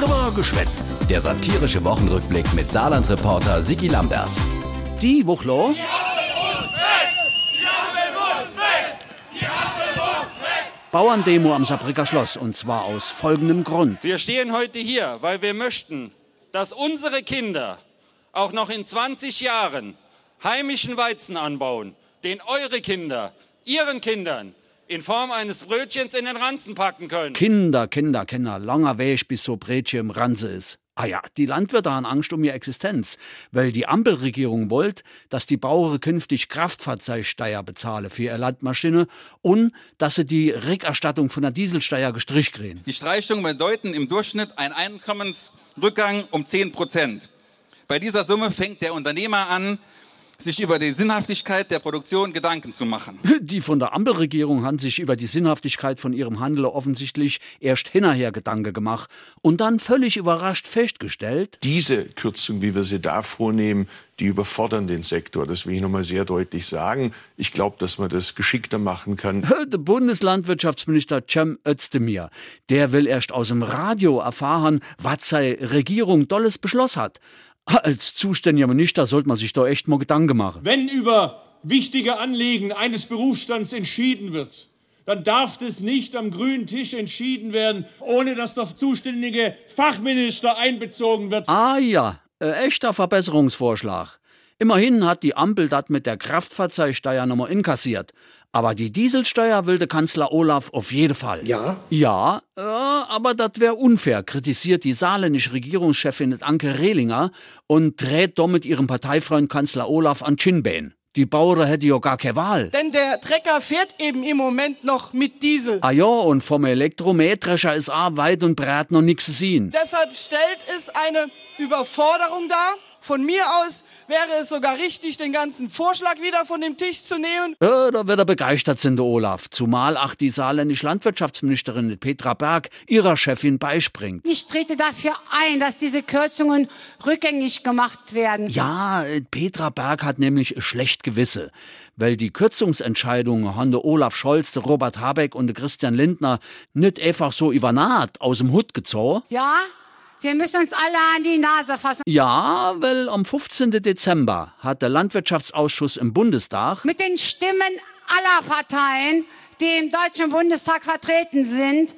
Drüber geschwätzt. Der satirische Wochenrückblick mit Saarland-Reporter Sigi Lambert. Die Wuchlo. Bauerndemo am Saarbrücker Schloss und zwar aus folgendem Grund. Wir stehen heute hier, weil wir möchten, dass unsere Kinder auch noch in 20 Jahren heimischen Weizen anbauen, den eure Kinder, ihren Kindern in Form eines Brötchens in den Ranzen packen können. Kinder, Kinder, Kinder, langer Weg, bis so Brötchen im Ranze ist. Ah ja, die Landwirte haben Angst um ihre Existenz, weil die Ampelregierung wollt, dass die Bauern künftig Kraftfahrzeugsteuer bezahlen für ihre Landmaschine und dass sie die Rückerstattung von der Dieselsteuer gestrichen kriegen. Die Streichung bedeuten im Durchschnitt einen Einkommensrückgang um 10 Prozent. Bei dieser Summe fängt der Unternehmer an, sich über die Sinnhaftigkeit der Produktion Gedanken zu machen. Die von der Ampelregierung haben sich über die Sinnhaftigkeit von ihrem Handel offensichtlich erst hinterher Gedanken gemacht und dann völlig überrascht festgestellt. Diese Kürzung, wie wir sie da vornehmen, die überfordern den Sektor. Das will ich nochmal sehr deutlich sagen. Ich glaube, dass man das geschickter machen kann. Der Bundeslandwirtschaftsminister Cem Özdemir, der will erst aus dem Radio erfahren, was seine Regierung Dolles beschlossen hat. Als zuständiger Minister sollte man sich da echt mal Gedanken machen. Wenn über wichtige Anliegen eines Berufsstands entschieden wird, dann darf das nicht am grünen Tisch entschieden werden, ohne dass der zuständige Fachminister einbezogen wird. Ah ja, äh, echter Verbesserungsvorschlag. Immerhin hat die Ampel das mit der Kraftfahrzeugsteuer nochmal inkassiert. Aber die Dieselsteuer will der Kanzler Olaf auf jeden Fall. Ja? Ja, äh, aber das wäre unfair, kritisiert die saarländische Regierungschefin Anke Rehlinger und dreht damit ihrem Parteifreund Kanzler Olaf an Chinbein. Die Bauern hätte ja gar keine Wahl. Denn der Trecker fährt eben im Moment noch mit Diesel. Ah ja, und vom Elektromähdrescher ist auch weit und breit noch nichts zu sehen. Deshalb stellt es eine Überforderung dar. Von mir aus wäre es sogar richtig, den ganzen Vorschlag wieder von dem Tisch zu nehmen. Ja, da wird er begeistert sind, der Olaf. Zumal auch die saarländische Landwirtschaftsministerin Petra Berg ihrer Chefin beispringt. Ich trete dafür ein, dass diese Kürzungen rückgängig gemacht werden. Ja, Petra Berg hat nämlich schlecht Gewisse. Weil die Kürzungsentscheidungen haben der Olaf Scholz, der Robert Habeck und der Christian Lindner nicht einfach so über Naht aus dem Hut gezogen. Ja, wir müssen uns alle an die Nase fassen. Ja, weil am 15. Dezember hat der Landwirtschaftsausschuss im Bundestag Mit den Stimmen aller Parteien, die im Deutschen Bundestag vertreten sind,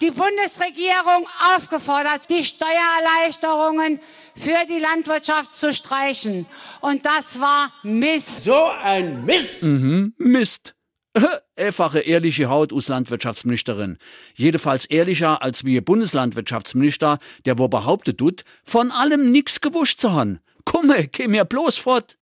die Bundesregierung aufgefordert, die Steuererleichterungen für die Landwirtschaft zu streichen. Und das war Mist. So ein Mist! Mhm, Mist. Einfache, ehrliche Haut aus Landwirtschaftsministerin. Jedenfalls ehrlicher als wie Bundeslandwirtschaftsminister, der wo behauptet tut, von allem nix gewusst zu haben. Komme, geh mir bloß fort.